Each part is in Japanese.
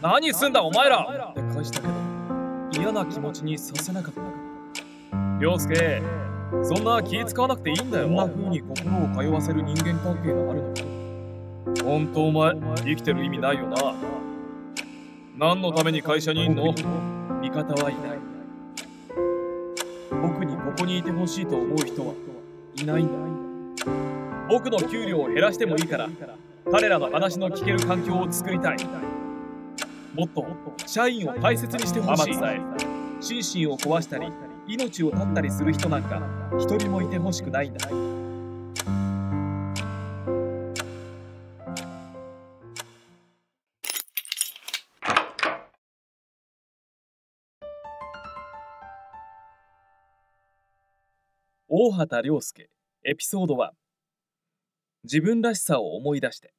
何すんだお前ら。って返したけど嫌な気持ちにさせなかった。か涼介そんな気使わなくていいんだよ。こんな風に心を通わせる人間関係があるのか？ほんとお前生きてる意味ないよな。何のために会社にいんの？味方はいない僕にここにいてほしいと思う人はいない。んだ僕の給料を減らしてもいいから。彼らの話の聞ける環境を作りたいもっと社員を大切にしてほしい。心身を壊したり命を絶ったりする人なんか一人もいてほしくないんだ。大畑亮介エピソード1自分らしさを思い出して。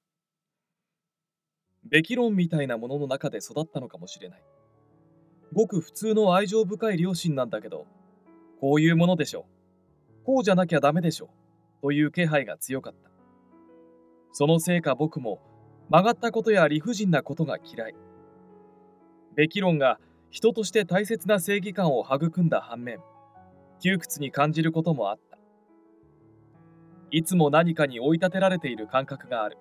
べき論みたいなものの中で育ったのかもしれない。ごく普通の愛情深い両親なんだけどこういうものでしょう。こうじゃなきゃダメでしょという気配が強かった。そのせいか僕も曲がったことや理不尽なことが嫌い。べき論が人として大切な正義感を育んだ反面窮屈に感じることもあった。いつも何かに追い立てられている感覚がある。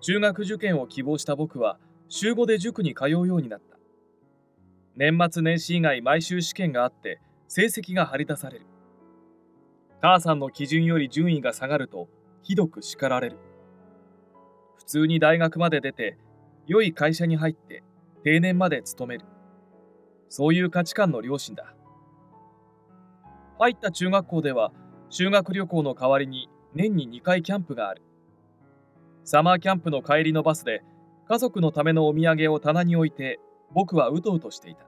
中学受験を希望した僕は週5で塾に通うようになった。年末年始以外毎週試験があって成績が張り出される。母さんの基準より順位が下がるとひどく叱られる。普通に大学まで出て良い会社に入って定年まで勤める。そういう価値観の両親だ。入った中学校では修学旅行の代わりに年に2回キャンプがある。サマーキャンプの帰りのバスで家族のためのお土産を棚に置いて僕はうとうとしていた。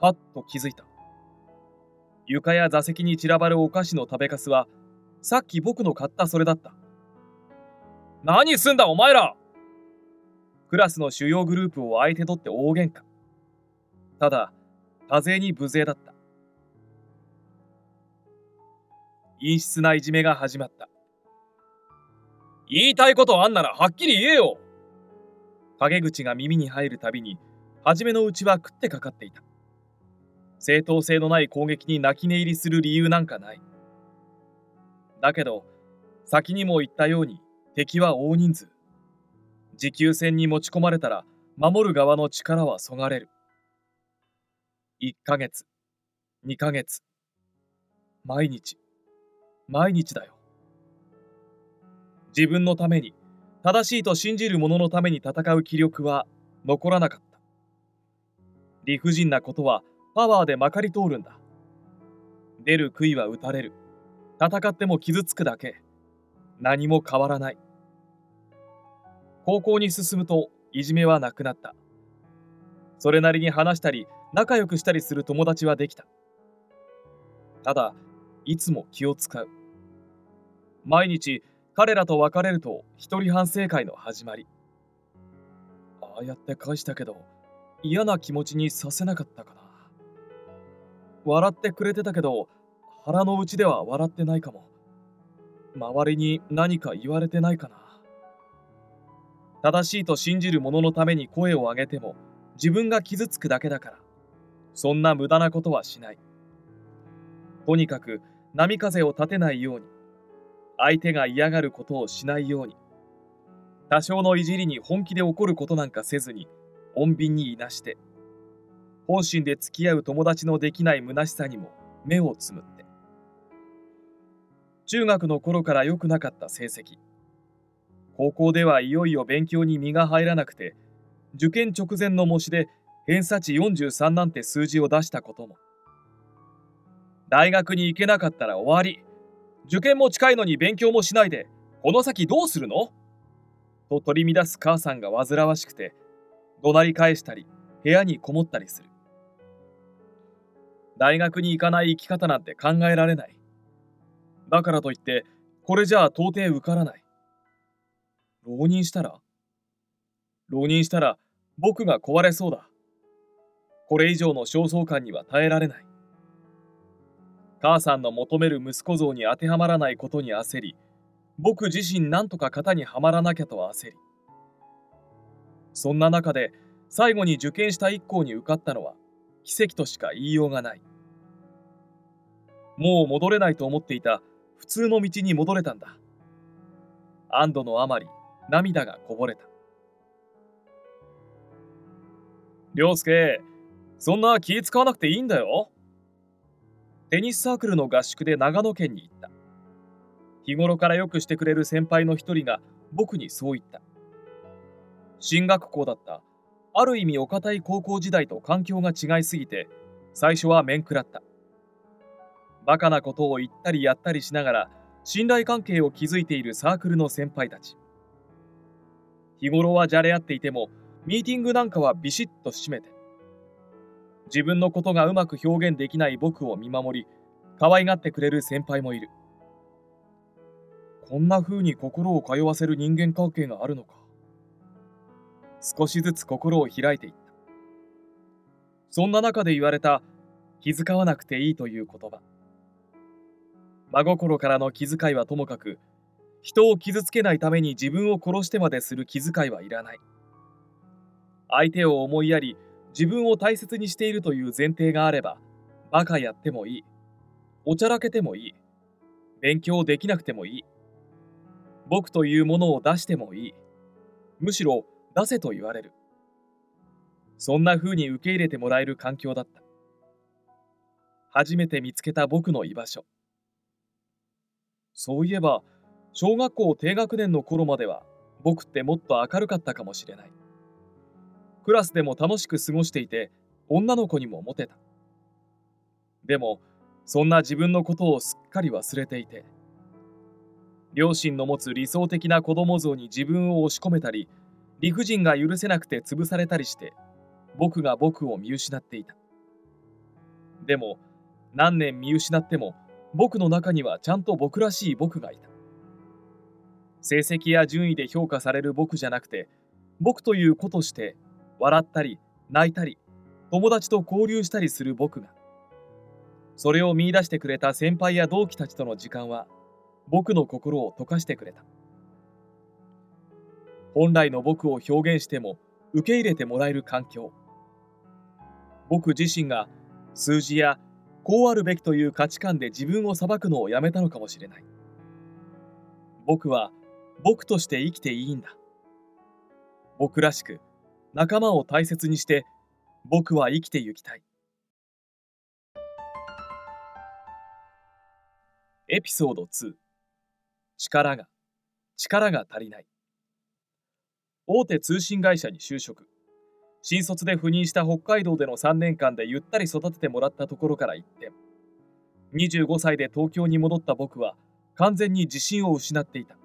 はっと気づいた。床や座席に散らばるお菓子の食べかすはさっき僕の買ったそれだった。何すんだお前ら！クラスの主要グループを相手取って大喧嘩。ただ多勢に無勢だった。陰湿ないじめが始まった。言いたいことあんならはっきり言えよ。陰口が耳に入るたびに初めのうちは食ってかかっていた。正当性のない攻撃に泣き寝入りする理由なんかない。だけど先にも言ったように敵は大人数。持久戦に持ち込まれたら守る側の力はそがれる。1ヶ月2ヶ月。毎日。毎日だよ。自分のために正しいと信じる者のために戦う気力は残らなかった。理不尽なことはパワーでまかり通るんだ。出る杭は打たれる。戦っても傷つくだけ。何も変わらない。高校に進むといじめはなくなった。それなりに話したり仲良くしたりする友達はできた。ただいつも気を使う。毎日彼らと別れると一人反省会の始まり。ああやって返したけど嫌な気持ちにさせなかったかな。笑ってくれてたけど腹の内では笑ってないかも。周りに何か言われてないかな。正しいと信じる者のために声を上げても自分が傷つくだけだから。そんな無駄なことはしない。とにかく波風を立てないように。相手が嫌がることをしないように。多少のいじりに本気で怒ることなんかせずに穏便にいなして本心で付き合う友達のできない虚しさにも目をつむって。中学の頃から良くなかった成績。高校ではいよいよ勉強に身が入らなくて受験直前の模試で偏差値43なんて数字を出したことも。大学に行けなかったら終わり。受験も近いのに勉強もしないでこの先どうするの？と取り乱す母さんが煩わしくて怒鳴り返したり部屋にこもったりする。大学に行かない生き方なんて考えられない。だからといってこれじゃあ到底受からない。浪人したら？浪人したら僕が壊れそうだ。これ以上の焦燥感には耐えられない。母さんの求める息子像に当てはまらないことに焦り僕自身なんとか型にはまらなきゃと焦り。そんな中で最後に受験した一校に受かったのは奇跡としか言いようがない。もう戻れないと思っていた普通の道に戻れたんだ。安堵のあまり涙がこぼれた。涼介そんな気使わなくていいんだよ。テニスサークルの合宿で長野県に行った。日頃からよくしてくれる先輩の一人が僕にそう言った。進学校だった。ある意味お堅い高校時代と環境が違いすぎて最初は面食らった。バカなことを言ったりやったりしながら信頼関係を築いているサークルの先輩たち。日頃はじゃれ合っていてもミーティングなんかはビシッと締めて自分のことがうまく表現できない僕を見守り可愛がってくれる先輩もいる。こんな風に心を通わせる人間関係があるのか。少しずつ心を開いていった。そんな中で言われた気遣わなくていいという言葉。真心からの気遣いはともかく人を傷つけないために自分を殺してまでする気遣いはいらない。相手を思いやり自分を大切にしているという前提があればバカやってもいい。おちゃらけてもいい。勉強できなくてもいい。僕というものを出してもいい。むしろ出せと言われる。そんな風に受け入れてもらえる環境だった。初めて見つけた僕の居場所。そういえば小学校低学年の頃までは僕ってもっと明るかったかもしれない。クラスでも楽しく過ごしていて女の子にもモテた。でもそんな自分のことをすっかり忘れていて両親の持つ理想的な子供像に自分を押し込めたり理不尽が許せなくて潰されたりして僕が僕を見失っていた。でも何年見失っても僕の中にはちゃんと僕らしい僕がいた。成績や順位で評価される僕じゃなくて僕という子として笑ったり泣いたり友達と交流したりする僕がそれを見いだしてくれた先輩や同期たちとの時間は僕の心を溶かしてくれた。本来の僕を表現しても受け入れてもらえる環境。僕自身が数字やこうあるべきという価値観で自分を裁くのをやめたのかもしれない。僕は僕として生きていいんだ。僕らしく仲間を大切にして僕は生きてゆきたい。エピソード2力が力が足りない。大手通信会社に就職。新卒で赴任した北海道での3年間でゆったり育ててもらったところから一転25歳で東京に戻った僕は完全に自信を失っていた。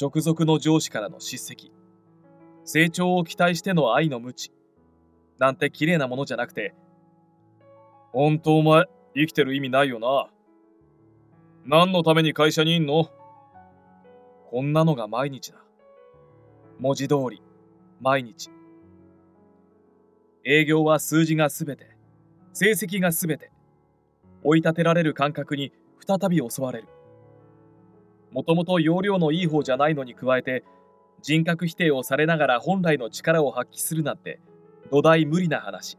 直属の上司からの叱責。成長を期待しての愛の無知。なんて綺麗なものじゃなくて本当お前生きてる意味ないよな。何のために会社にいんの？こんなのが毎日だ。文字通り毎日。営業は数字がすべて成績がすべて追い立てられる感覚に再び襲われる。もともと容量のいい方じゃないのに加えて人格否定をされながら本来の力を発揮するなんて土台無理な話。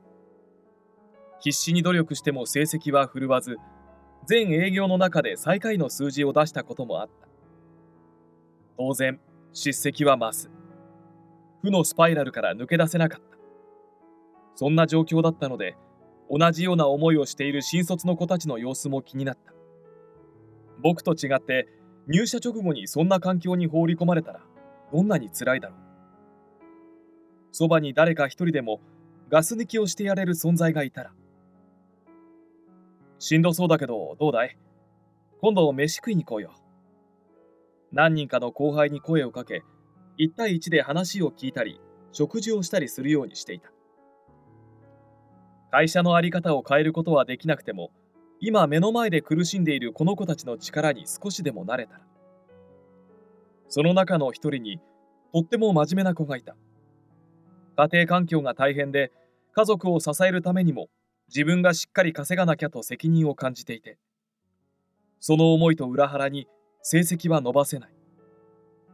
必死に努力しても成績は振るわず全営業の中で最下位の数字を出したこともあった。当然叱責は増す。負のスパイラルから抜け出せなかった。そんな状況だったので同じような思いをしている新卒の子たちの様子も気になった。僕と違って入社直後にそんな環境に放り込まれたらどんなに辛いだろう。そばに誰か一人でもガス抜きをしてやれる存在がいたら。しんどそうだけどどうだい？今度飯食いに行こう。よ何人かの後輩に声をかけ1対1で話を聞いたり食事をしたりするようにしていた。会社の在り方を変えることはできなくても今目の前で苦しんでいるこの子たちの力に少しでもなれたらその中の一人にとっても真面目な子がいた。家庭環境が大変で家族を支えるためにも自分がしっかり稼がなきゃと責任を感じていてその思いと裏腹に成績は伸ばせない。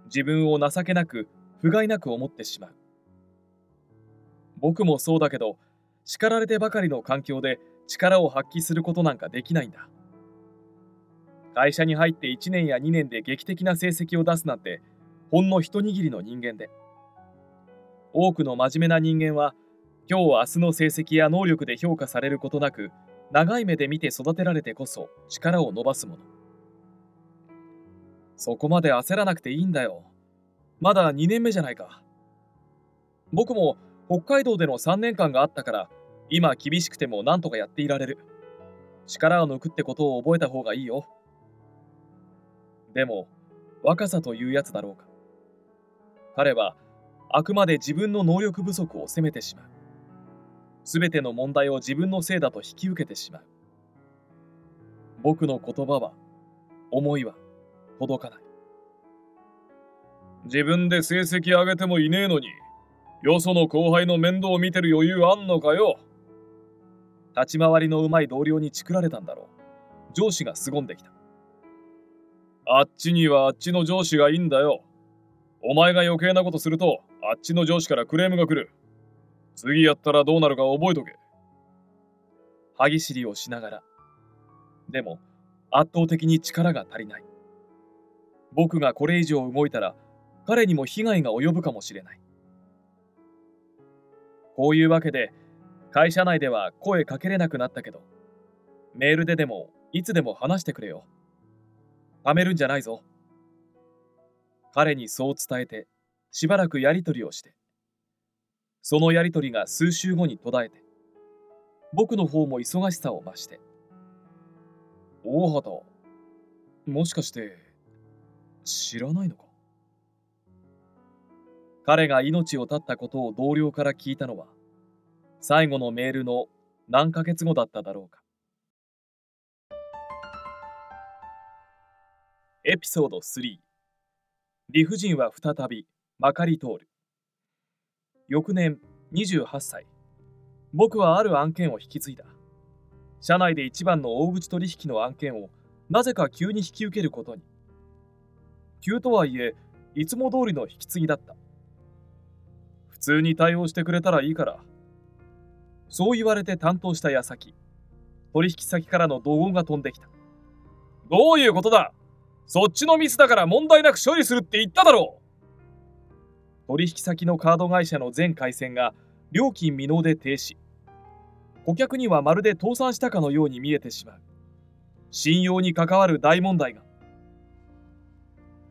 自分を情けなく不甲斐なく思ってしまう。僕もそうだけど叱られてばかりの環境で力を発揮することなんかできないんだ。会社に入って1年や2年で劇的な成績を出すなんてほんの一握りの人間で。多くの真面目な人間は今日明日の成績や能力で評価されることなく長い目で見て育てられてこそ力を伸ばすもの。そこまで焦らなくていいんだよ。まだ2年目じゃないか。僕も北海道での3年間があったから今厳しくても何とかやっていられる。力を抜くってことを覚えた方がいいよ。でも若さというやつだろうか。彼はあくまで自分の能力不足を責めてしまう。全ての問題を自分のせいだと引き受けてしまう。僕の言葉は思いは届かない。自分で成績上げてもいねえのによその後輩の面倒を見てる余裕あんのかよ。立ち回りのうまい同僚にチクられたんだろう。上司が凄んできたあっちにはあっちの上司がいいんだよ。お前が余計なことするとあっちの上司からクレームが来る。次やったらどうなるか覚えとけ。歯ぎしりをしながら。でも圧倒的に力が足りない。僕がこれ以上動いたら彼にも被害が及ぶかもしれない。こういうわけで会社内では声かけれなくなったけどメールででもいつでも話してくれよ。貯めるんじゃないぞ。彼にそう伝えてしばらくやり取りをしてそのやり取りが数週後に途絶えて僕の方も忙しさを増して大畑もしかして知らないのか？彼が命を絶ったことを同僚から聞いたのは最後のメールの何ヶ月後だっただろうか。エピソード3理不尽は再びまかり通る。翌年28歳。僕はある案件を引き継いだ。社内で一番の大口取引の案件をなぜか急に引き受けることに。急とはいえいつも通りの引き継ぎだった。普通に対応してくれたらいいから。そう言われて担当した矢先。取引先からの怒号が飛んできた。どういうことだそっちのミスだから問題なく処理するって言っただろう。取引先のカード会社の全回線が料金未納で停止。顧客にはまるで倒産したかのように見えてしまう。信用に関わる大問題が。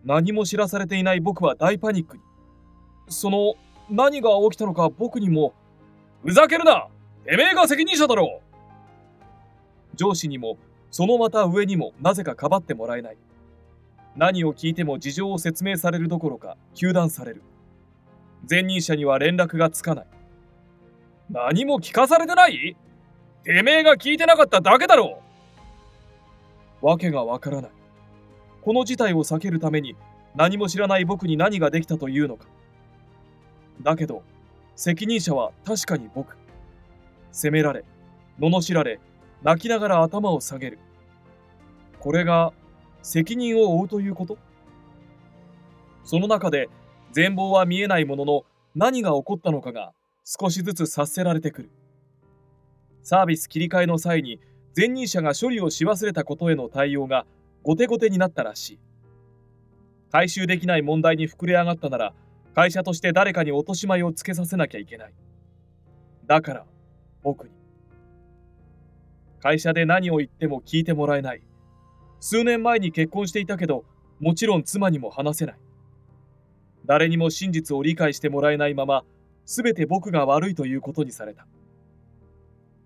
何も知らされていない僕は大パニックに。その何が起きたのか僕にもふざけるな。てめえが責任者だろう。上司にもそのまた上にもなぜかかばってもらえない。何を聞いても事情を説明されるどころか糾弾される。前任者には連絡がつかない。何も聞かされてない？てめえが聞いてなかっただけだろう。わけがわからない。この事態を避けるために何も知らない僕に何ができたというのか。だけど責任者は確かに僕。責められ罵られ泣きながら頭を下げる。これが責任を負うということ？その中で全貌は見えないものの何が起こったのかが少しずつ察せられてくる。サービス切り替えの際に前任者が処理をし忘れたことへの対応が後手後手になったらしい。回収できない問題に膨れ上がったなら会社として誰かに落とし前をつけさせなきゃいけない。だから僕に。会社で何を言っても聞いてもらえない。数年前に結婚していたけどもちろん妻にも話せない。誰にも真実を理解してもらえないまま全て僕が悪いということにされた。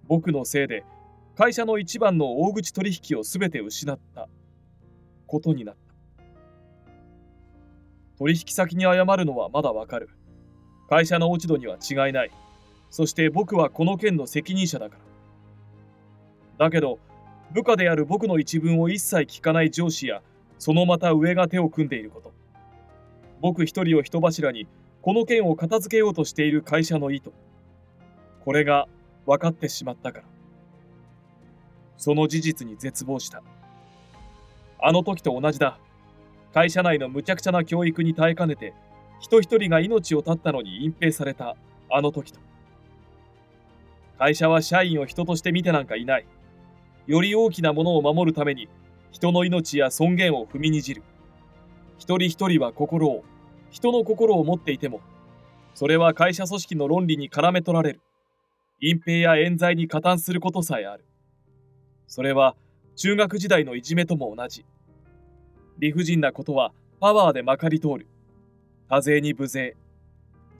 僕のせいで会社の一番の大口取引を全て失った。ことになった。取引先に謝るのはまだわかる。会社の落ち度には違いない。そして僕はこの件の責任者だから。だけど部下である僕の一文を一切聞かない上司やそのまた上が手を組んでいること。僕一人を人柱にこの件を片付けようとしている会社の意図。これが分かってしまったから。その事実に絶望した。あの時と同じだ。会社内の無茶苦茶な教育に耐えかねて人一人が命を絶ったのに隠蔽されたあの時と。会社は社員を人として見てなんかいない。より大きなものを守るために人の命や尊厳を踏みにじる。一人一人は心を人の心を持っていてもそれは会社組織の論理に絡め取られる。隠蔽や冤罪に加担することさえある。それは中学時代のいじめとも同じ。理不尽なことはパワーでまかり通る。多勢に無勢。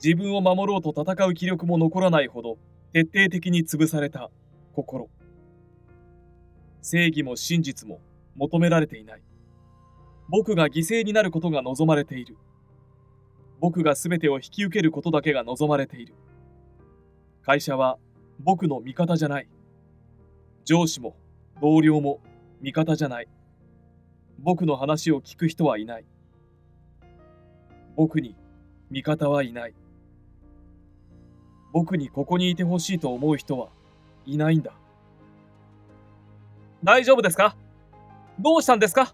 自分を守ろうと戦う気力も残らないほど徹底的に潰された心。正義も真実も求められていない。僕が犠牲になることが望まれている。僕が全てを引き受けることだけが望まれている。会社は僕の味方じゃない。上司も同僚も味方じゃない。僕の話を聞く人はいない。僕に味方はいない。僕にここにいてほしいと思う人はいないんだ。大丈夫ですか？どうしたんですか？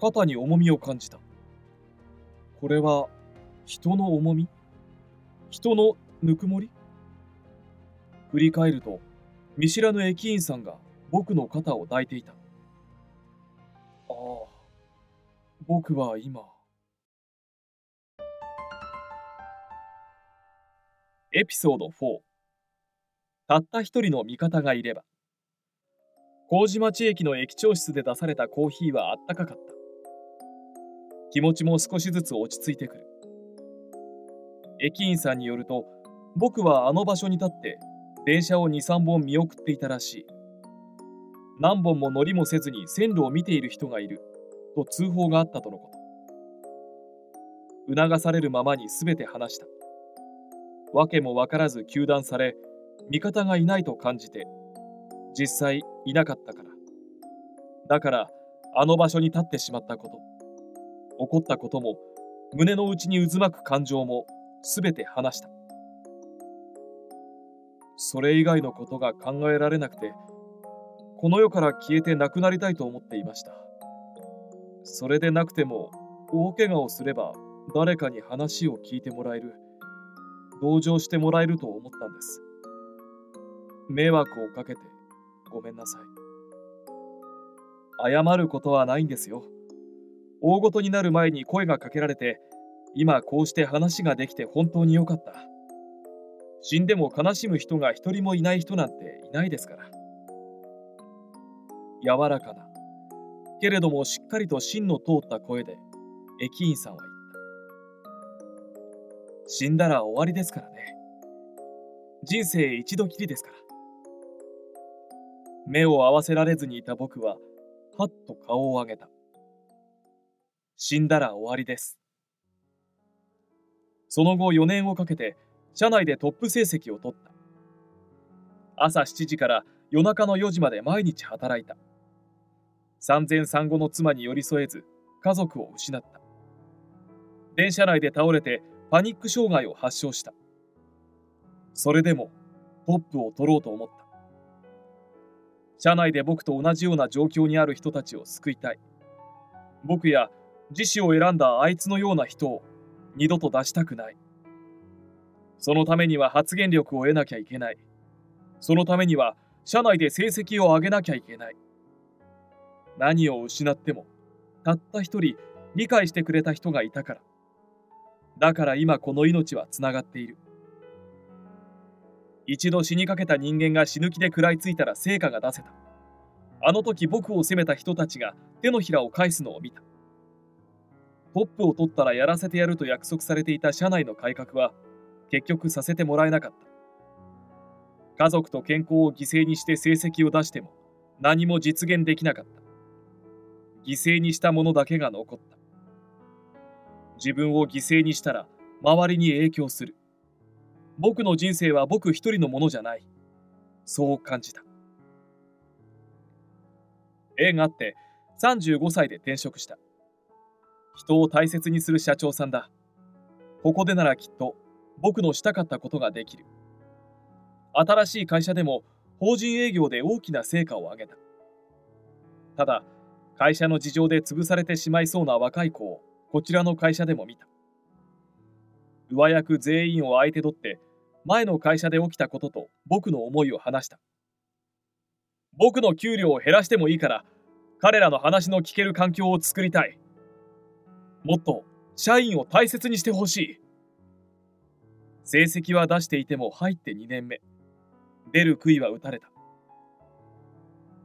肩に重みを感じた。これは人の重み？人のぬくもり？振り返ると見知らぬ駅員さんが僕の肩を抱いていた。ああ僕は今エピソード4たった一人の味方がいれば麹町駅の駅長室で出されたコーヒーはあったかかった。気持ちも少しずつ落ち着いてくる。駅員さんによると僕はあの場所に立って電車を23本見送っていたらしい。何本も乗りもせずに線路を見ている人がいると通報があったとのこと。促されるままに全て話した。訳も分からず糾弾され味方がいないと感じて実際いなかったから。だからあの場所に立ってしまったこと。起こったことも胸の内に渦巻く感情も全て話した。それ以外のことが考えられなくてこの世から消えてなくなりたいと思っていました。それでなくても大怪我をすれば誰かに話を聞いてもらえる。同情してもらえると思ったんです。迷惑をかけてごめんなさい。謝ることはないんですよ。大ごとになる前に声がかけられて今こうして話ができて本当によかった。死んでも悲しむ人が一人もいない人なんていないですから。柔らかなけれどもしっかりと芯の通った声で駅員さんは言った。死んだら終わりですからね。人生一度きりですから。目を合わせられずにいた僕ははっと顔を上げた。死んだら終わりです。その後4年をかけて社内でトップ成績を取った。朝7時から夜中の4時まで毎日働いた。産前産後の妻に寄り添えず家族を失った。電車内で倒れてパニック障害を発症した。それでもトップを取ろうと思った。社内で僕と同じような状況にある人たちを救いたい。僕や自死を選んだあいつのような人を二度と出したくない。そのためには発言力を得なきゃいけない。そのためには社内で成績を上げなきゃいけない。何を失ってもたった一人理解してくれた人がいたから。だから今この命はつながっている。一度死にかけた人間が死ぬ気で食らいついたら成果が出せた。あの時僕を責めた人たちが手のひらを返すのを見た。トップを取ったらやらせてやると約束されていた社内の改革は結局させてもらえなかった。家族と健康を犠牲にして成績を出しても何も実現できなかった。犠牲にしたものだけが残った。自分を犠牲にしたら周りに影響する。僕の人生は僕一人のものじゃない。そう感じた。縁があって35歳で転職した。人を大切にする社長さんだ。ここでならきっと僕のしたかったことができる。新しい会社でも法人営業で大きな成果を上げた。ただ会社の事情で潰されてしまいそうな若い子をこちらの会社でも見た。上役全員を相手取って前の会社で起きたことと僕の思いを話した。僕の給料を減らしてもいいから彼らの話の聞ける環境を作りたい。もっと社員を大切にしてほしい。成績は出していても入って2年目。出る杭は打たれた。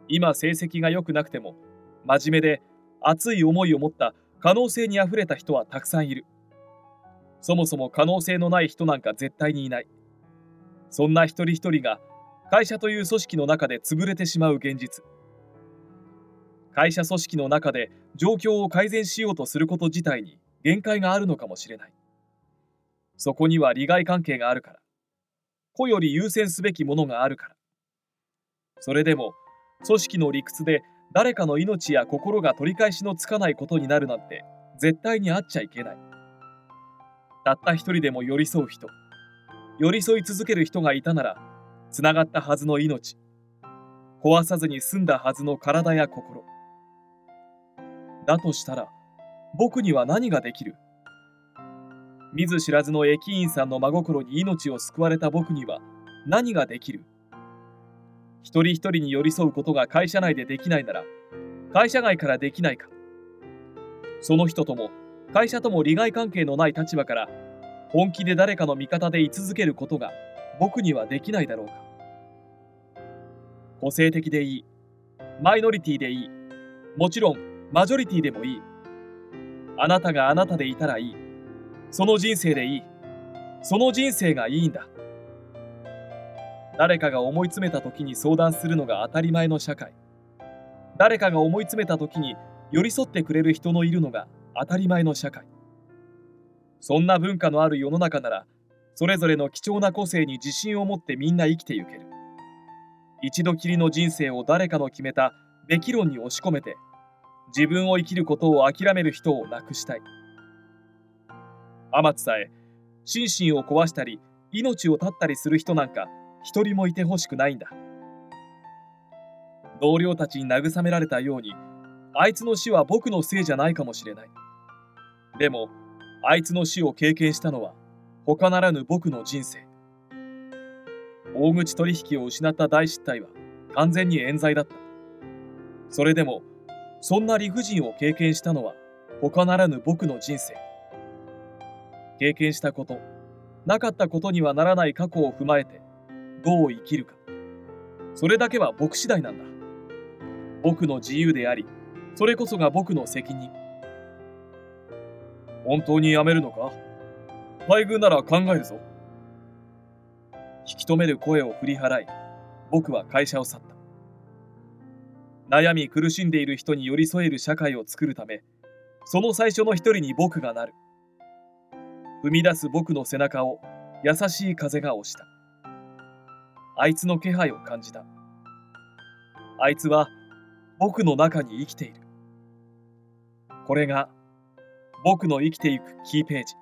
今成績が良くなくても真面目で熱い思いを持った可能性にあふれた人はたくさんいる。そもそも可能性のない人なんか絶対にいない。そんな一人一人が会社という組織の中で潰れてしまう現実。会社組織の中で状況を改善しようとすること自体に限界があるのかもしれない。そこには利害関係があるから。子より優先すべきものがあるから。それでも組織の理屈で誰かの命や心が取り返しのつかないことになるなんて絶対にあっちゃいけない。たった一人でも寄り添う人。寄り添い続ける人がいたならつながったはずの命。壊さずに済んだはずの体や心。だとしたら僕には何ができる？見ず知らずの駅員さんの真心に命を救われた僕には何ができる？一人一人に寄り添うことが会社内でできないなら会社外からできないか。その人とも会社とも利害関係のない立場から本気で誰かの味方で居続けることが僕にはできないだろうか。個性的でいい。マイノリティでいい。もちろんマジョリティでもいい。あなたがあなたでいたらいい。その人生でいい。その人生がいいんだ。誰かが思い詰めた時に相談するのが当たり前の社会。誰かが思い詰めた時に寄り添ってくれる人のいるのが当たり前の社会。そんな文化のある世の中ならそれぞれの貴重な個性に自信を持ってみんな生きてゆける。一度きりの人生を誰かの決めたべき論に押し込めて自分を生きることを諦める人をなくしたい。天津さえ心身を壊したり命を絶ったりする人なんか一人もいてほしくないんだ。同僚たちに慰められたようにあいつの死は僕のせいじゃないかもしれない。でもあいつの死を経験したのは他ならぬ僕の人生。大口取引を失った大失態は完全に冤罪だった。それでもそんな理不尽を経験したのは他ならぬ僕の人生。経験したことなかったことにはならない過去を踏まえてどう生きるか。それだけは僕次第なんだ。僕の自由でありそれこそが僕の責任。本当に辞めるのか？待遇なら考えるぞ。引き止める声を振り払い僕は会社を去った。悩み苦しんでいる人に寄り添える社会を作るためその最初の一人に僕がなる。踏み出す僕の背中を優しい風が押した。あいつの気配を感じた。あいつは僕の中に生きている。これが僕の生きていくキーページ。